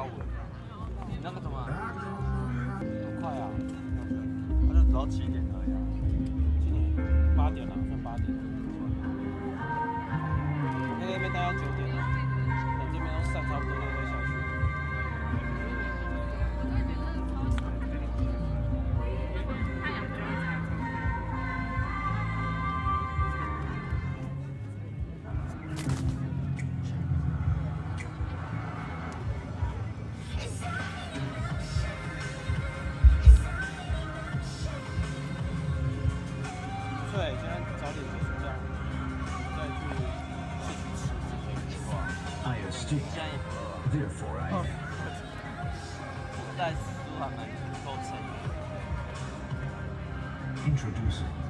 高五的。你那个怎么？很快啊，那就只要七点而已、啊，七点八点了、啊，算八点了。Therefore, I oh. am. That's Introducing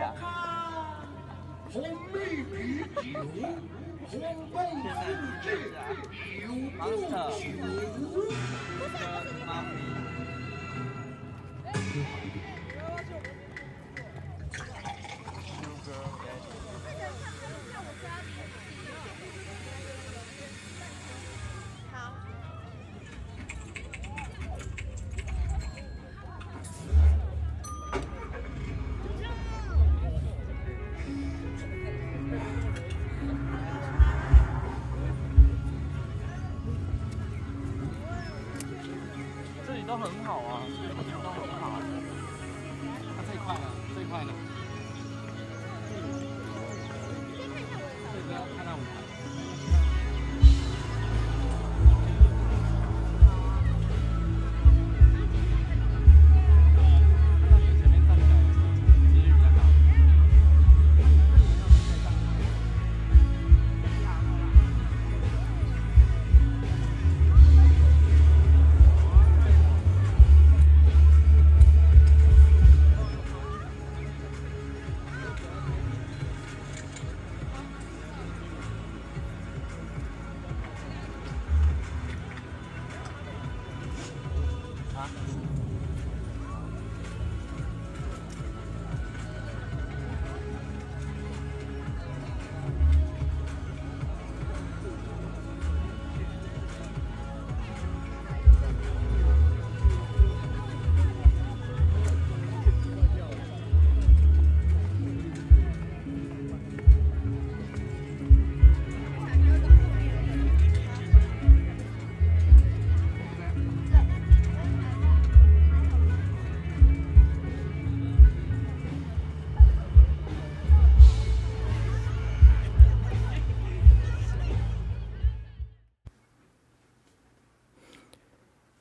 下。红蜜啤酒，红蜜世界，酒不酒。不是，都很好啊，都很好。那这块呢？这块呢？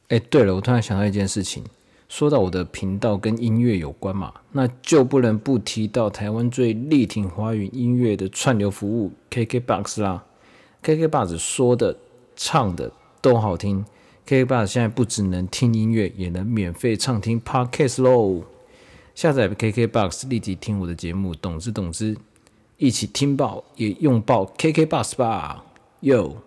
哎，对了，我突然想到一件事情，说到我的频道跟音乐有关嘛，那就不能不提到台湾最力挺华语音乐的串流服务 KKBOX 啦。KKBOX 说的、唱的都好听，KKBOX 现在不只能听音乐，也能免费畅听 Podcast 喽。下载 KKBOX，立即听我的节目，懂之懂之，一起听爆也用爆 KKBOX 吧，哟。